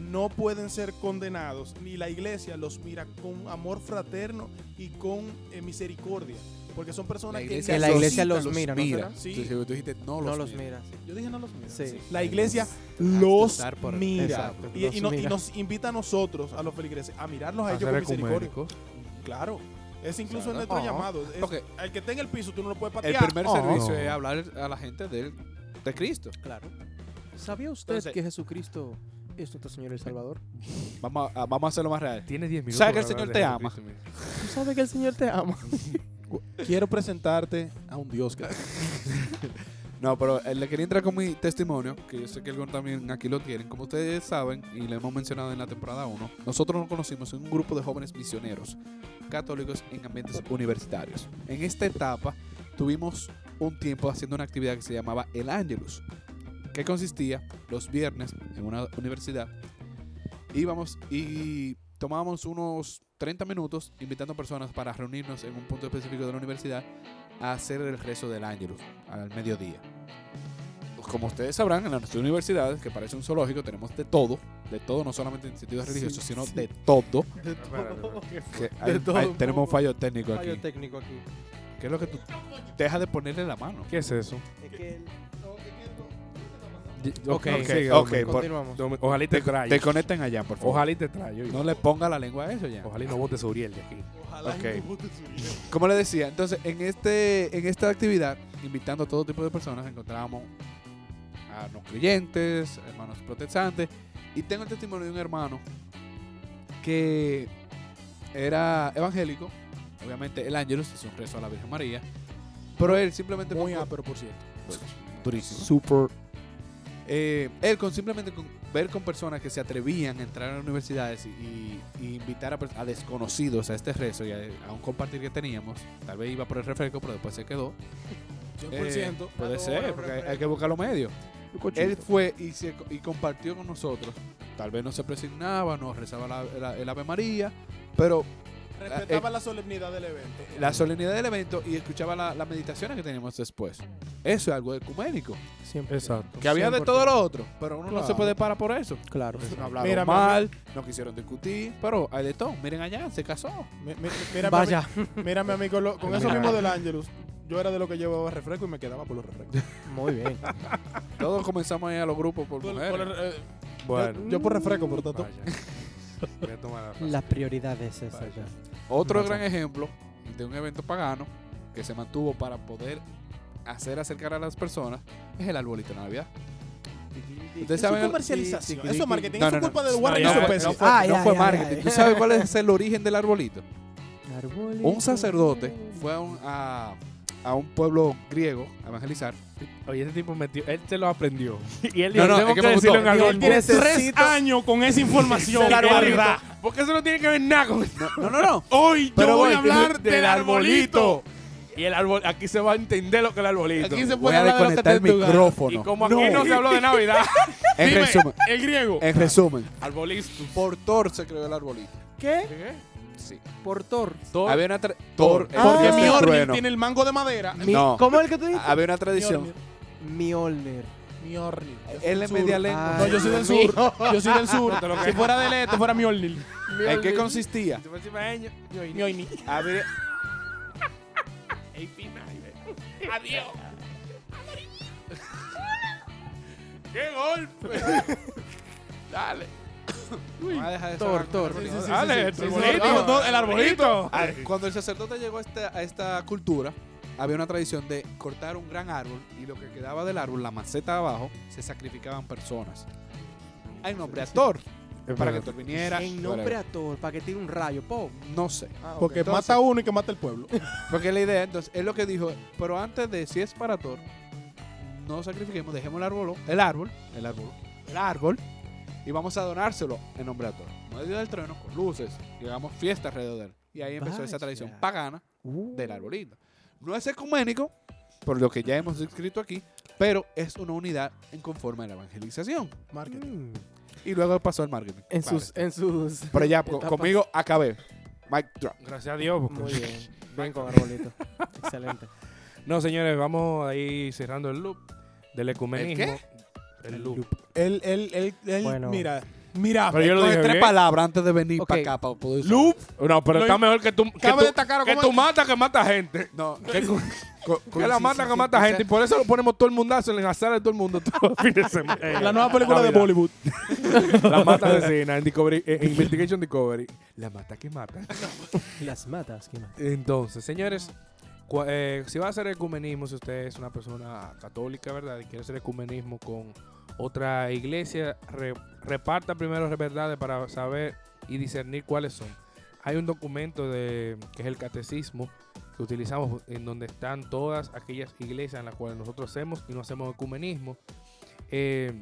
no pueden ser condenados ni la iglesia los mira con amor fraterno y con eh, misericordia, porque son personas que Que la iglesia los mira. Sí. Entonces, tú dijiste, no los, No los mira. mira. sí. Yo dije no los mira. Sí. La iglesia los mira. Exacto, Y, los y no- y mira. nos invita a nosotros, a los feligreses, a mirarlos a, A ellos con misericordia. Claro. Es incluso nuestro Oh. llamado. Es-. El que esté en el piso, tú no lo puedes El patear. primer Oh. servicio No. es hablar a la gente del, de Cristo. Claro. ¿Sabía usted Entonces- que Jesucristo es nuestro Señor y el Salvador? Vamos a, vamos a hacerlo más real. Tienes 10 minutos. ¿Sabes que el Señor te de ama? ¿Tú sabes que el Señor te ama? (laughs) Quiero presentarte a un Dios que (laughs) No, pero eh, le quería entrar con mi testimonio, que yo sé que algunos también aquí lo tienen. Como ustedes saben, y lo hemos mencionado en la temporada 1, nosotros nos conocimos en un grupo de jóvenes misioneros católicos en ambientes universitarios. En esta etapa tuvimos un tiempo haciendo una actividad que se llamaba El Ángelus, que consistía los viernes en una universidad. Íbamos y tomábamos unos 30 minutos invitando personas para reunirnos en un punto específico de la universidad a hacer el rezo del Ángelus al mediodía. Pues como ustedes sabrán, en nuestras universidades, que parece un zoológico, tenemos de todo, de todo, no solamente en sentido religioso, sino de (laughs) todo. Espérate, espérate. Que hay- todo hay- un tenemos un fallo técnico aquí. Fallo técnico aquí. ¿Qué es lo que tú deja de ponerle la mano? ¿Qué es eso? Es que Ok, ok, sigue, ok, hombre. por- continuamos. Ojalá y te trae. Te conecten allá, por favor. Ojalá y te trae. oye. No le ponga la lengua a eso ya. Ojalá y no votes Uriel de aquí. Ojalá Ok. y no bote su vida. Como le decía, entonces en este en esta actividad, invitando a todo tipo de personas, encontrábamos a no creyentes, hermanos protestantes, y tengo el testimonio de un hermano que era evangélico, obviamente el Ángelus hizo un rezo a la Virgen María, pero él simplemente Muy ápero, por cierto. durísimo. Super. Eh, él con simplemente con ver con personas que se atrevían a entrar a las universidades y, y- y invitar a, desconocidos a este rezo y a, a un compartir que teníamos, tal vez iba por el refresco, pero después se quedó. 100%. Eh, puede ser, porque hay, hay que buscar los medios. Él fue y, se, y compartió con nosotros. Tal vez no se presignaba, no rezaba la- la- el Ave María, pero Respetaba la solemnidad del evento. la solemnidad del evento y escuchaba la- las meditaciones que teníamos después. Eso es algo ecuménico. Siempre. Exacto. Que había de 100%. todo lo otro, pero uno no se puede parar por eso. Claro. Hablaron Mira, mal, no quisieron discutir, pero hay de todo. Miren allá, se casó. Mi- mi- Mírame, Vaya. Mírame a mí con, lo- con eso mismo del Ángelus. Yo era de lo que llevaba refresco y me quedaba por los refrescos. (laughs) Muy bien. Todos comenzamos a ir a los grupos por Por- mujeres. por el- eh, Bueno. yo, yo por refresco, por tanto. Vaya. Voy a tomar la prioridad es esa. Otro Vaya. gran ejemplo de un evento pagano que se mantuvo para poder hacer acercar a las personas es el arbolito de Navidad. Ustedes Eso saben comercialización. Eso es marketing. no, es culpa de No, Warren no peso. no fue, Ay, no ay, fue ay, marketing. ¿Tú sabes cuál es el origen del arbolito? Arbolito. Un sacerdote fue a un, a, a un pueblo griego a evangelizar. Oye, ese tipo metió, él se lo aprendió. (laughs) Y él No, dijo, no, tengo es que decirlo en algo. Tiene tres años con esa información. (laughs) Del verdad. Porque eso no tiene que ver nada con No, no, no. no. (laughs) Hoy Pero yo voy a voy, hablar del, arbolito. Y el árbol, aquí se va a entender lo que es el arbolito. Aquí se Voy puede a hablar de lo que desconectar te el gana. Y micrófono. como aquí No. no, se habló de Navidad, En Dime, resumen, el griego. en resumen, arbolito. por Thor se creó el arbolito. ¿Qué? Sí. Por Thor. Todo- Había una tra- Thor. Thor, Porque Mjolnir trueno. tiene el mango de madera. Mi- No. ¿Cómo es el que tú dijiste? Había una tradición. Mjolnir. Mjolnir. Él es media lengua. No, yo soy del sur. (laughs) Yo soy del sur. Si fuera del este, fuera Mjolnir. ¿En qué consistía? Mjolnir. Había. (laughs) Adiós. (laughs) ¡Qué golpe! Dale. Vamos a dejar de Thor, Thor. el arbolito. Cuando el sacerdote llegó a esta, a esta cultura, había una tradición de cortar un gran árbol y lo que quedaba del árbol, la maceta de abajo, se sacrificaban personas. Hay nombre a Thor, para que Thor viniera. En nombre a Thor, para que tire un rayo. Po. No sé. Ah. Porque Entonces- mata a uno y que mata el pueblo. (laughs) Porque la idea, entonces, es lo que dijo, pero antes de si es para Thor, no sacrifiquemos, dejemos el árbol, el árbol, el árbol, el árbol y vamos a donárselo en nombre de todos. En medio del trueno, con luces, y hagamos fiesta alrededor de él. Y ahí empezó esa tradición pagana Uh. del arbolito. No es ecuménico, por lo que ya hemos descrito aquí, pero es una unidad en conforme a la evangelización. Marketing. Mm. Y luego pasó el marketing. En Claro. sus, en sus. Pero ya, conmigo acabé. Mic drop. Gracias a Dios. porque- Muy bien. (laughs) Bien con arbolito. Excelente. No, señores, vamos ahí cerrando el loop del ecumenismo. El, loop. Él, él, él, él, Bueno. mira, mira. Pero yo lo dije tres bien. palabras antes de venir Ok. para acá para poder usar. Loop. No, pero Lo- está mejor que tú, que Cabe tú, destacar que cómo tú matas que mata gente. No, (laughs) que, (laughs) co- co- Que co- la sí, mata sí, que sí, mata sí, gente. Y por eso lo ponemos todo el mundazo en la sala de todo el mundo de (laughs) semana. La nueva película de Navidad. Bollywood. La mata asesina en Discovery, eh, Investigation Discovery. La mata que mata. Las matas. ¿qué más? Entonces, señores, cua- eh, si va a hacer ecumenismo, si usted es una persona católica, ¿verdad? Y quiere hacer ecumenismo con otra iglesia, re- reparta primero las verdades para saber y discernir cuáles son. Hay un documento de, que es el catecismo que utilizamos en donde están todas aquellas iglesias en las cuales nosotros hacemos y no hacemos ecumenismo. Eh,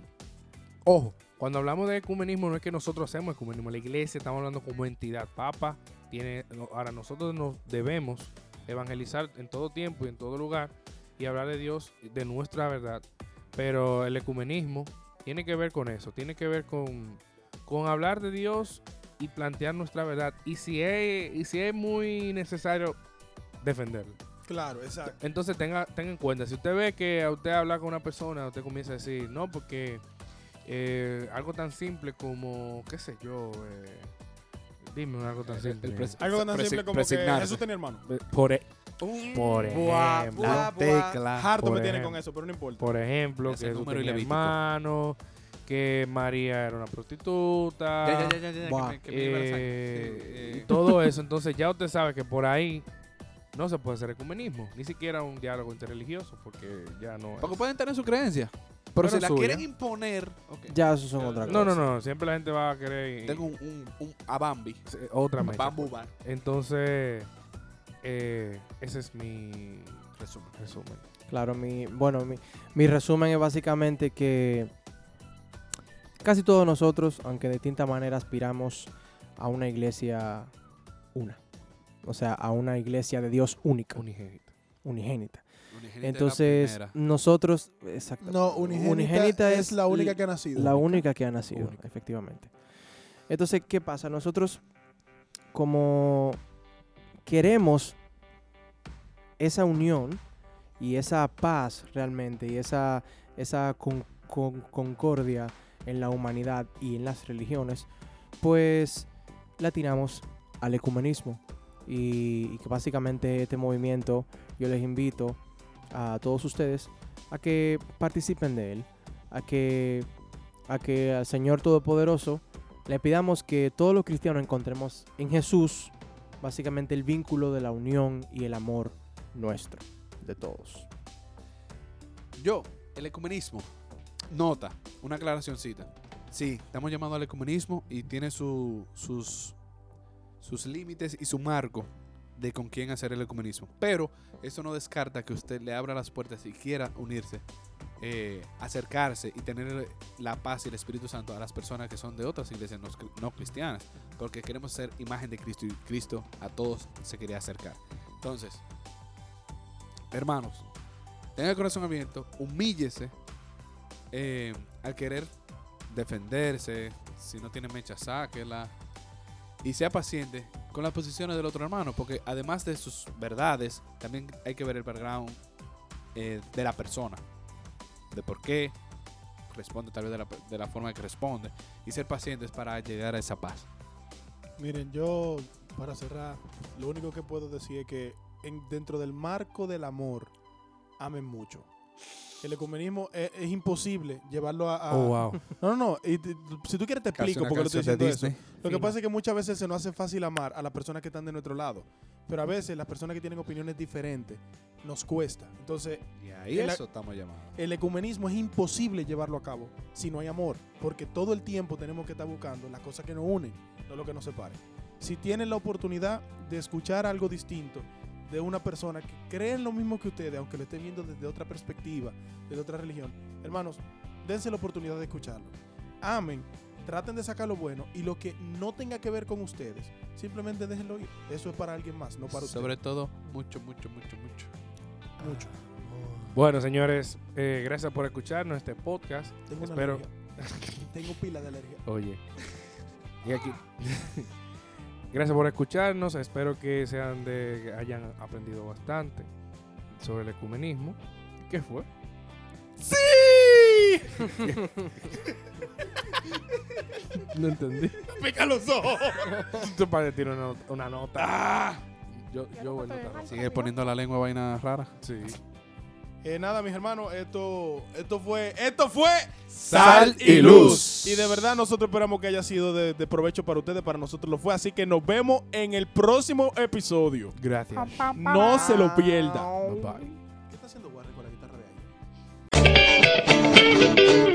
ojo, cuando hablamos de ecumenismo no es que nosotros hacemos ecumenismo, la iglesia estamos hablando como entidad. Papa tiene, ahora nosotros nos debemos evangelizar en todo tiempo y en todo lugar y hablar de Dios, de nuestra verdad. Pero el ecumenismo tiene que ver con eso, tiene que ver con, con hablar de Dios y plantear nuestra verdad. Y si es, y si es muy necesario, defenderlo. Claro, exacto. Entonces tenga, tenga en cuenta, si usted ve que a usted habla con una persona, usted comienza a decir, no, porque eh, algo tan simple como, qué sé yo, eh, dime algo tan simple. el Algo tan Presi- simple como que presignarse. Jesús tenía hermano. Por, e- por Buah, ejemplo, buah. Tecla. Harto por me tiene con eso, pero no importa. por ejemplo, Ese que y tenía hermano, que María era una prostituta. Ya, ya, ya, ya, ya, que que eh, eh, todo eso, entonces ya usted sabe que por ahí no se puede hacer ecumenismo, ni siquiera un diálogo interreligioso, porque ya no es. Porque pueden tener su creencia. Pero, si la suya. quieren imponer. Ya, eso son otra cosa. No, no, no, siempre la gente va a querer Tengo un, un, un a Bambi. eh, otra mecha. Bamboo Bar. Entonces, eh, ese es mi Resumen. resumen. Claro, mi, bueno, mi, mi resumen es básicamente que casi todos nosotros, aunque de distinta manera aspiramos a una iglesia una. O sea, a una iglesia de Dios única, Unigénito. unigénita. Unigénita Entonces, nosotros, exacto. No, unigénita, es, la única que ha nacido. La única que ha nacido, Única. efectivamente. Entonces, ¿qué pasa? Nosotros, como queremos esa unión y esa paz realmente y esa, esa con- con- concordia en la humanidad y en las religiones, pues la tiramos al ecumenismo. Y, y que básicamente este movimiento yo les invito a todos ustedes a que participen de él, a que, a que al Señor Todopoderoso le pidamos que todos los cristianos encontremos en Jesús básicamente el vínculo de la unión y el amor nuestro, de todos. Yo, el ecumenismo. Nota, una aclaracióncita. Sí, estamos llamando al ecumenismo y tiene su- sus, sus límites y su marco de con quién hacer el ecumenismo. Pero eso no descarta que usted le abra las puertas y quiera unirse, eh, acercarse y tener la paz y el Espíritu Santo a las personas que son de otras iglesias no, no cristianas. Porque queremos ser imagen de Cristo y Cristo a todos se quería acercar. Entonces, hermanos, tenga el corazón abierto, humíllese eh, al querer defenderse, si no tiene mecha, sáquela y sea paciente con las posiciones del otro hermano, porque además de sus verdades, también hay que ver el background eh, de la persona, de por qué responde tal vez de la, de la forma que responde y ser pacientes para llegar a esa paz. Miren, yo, para cerrar, lo único que puedo decir es que en- dentro del marco del amor, amen mucho. El ecumenismo es, es imposible llevarlo a... a- Oh, wow. No, no, no. y si tú quieres te explico una por qué lo estoy diciendo eso. Lo que pasa es que muchas veces se nos hace fácil amar a las personas que están de nuestro lado. Pero a veces las personas que tienen opiniones diferentes nos cuesta. Entonces, Y ahí El- eso estamos llamados. el ecumenismo es imposible llevarlo a cabo si no hay amor, porque todo el tiempo tenemos que estar buscando las cosas que nos unen, no lo que nos separen. Si tienen la oportunidad de escuchar algo distinto de una persona que cree en lo mismo que ustedes, aunque lo esté viendo desde otra perspectiva, desde otra religión, hermanos, dense la oportunidad de escucharlo. amen, traten de sacar lo bueno y lo que no tenga que ver con ustedes, simplemente déjenlo ir. Eso es para alguien más, no para ustedes. Sobre todo, mucho, mucho, mucho, mucho. mucho. Bueno, señores, eh, gracias por escucharnos este podcast. Tengo una Espero. alergia. Tengo pila de alergia. Oye. Y aquí. (laughs) gracias por escucharnos. Espero que sean de que hayan aprendido bastante sobre el ecumenismo. ¿Qué fue? ¡Sí! (laughs) No entendí. ¡Pica los ojos! Tú para decir una, una nota. Ah. Yo, yo no voy a notar. Sigue poniendo la lengua vaina rara. Sí. Eh, nada, mis hermanos, esto, esto fue, esto fue Sal y luz. Y de verdad nosotros esperamos que haya sido de, de provecho para ustedes, para nosotros lo fue. Así que nos vemos en el próximo episodio. Gracias. No se lo pierda. Bye bye. ¿Qué está haciendo Warren con la guitarra de ahí?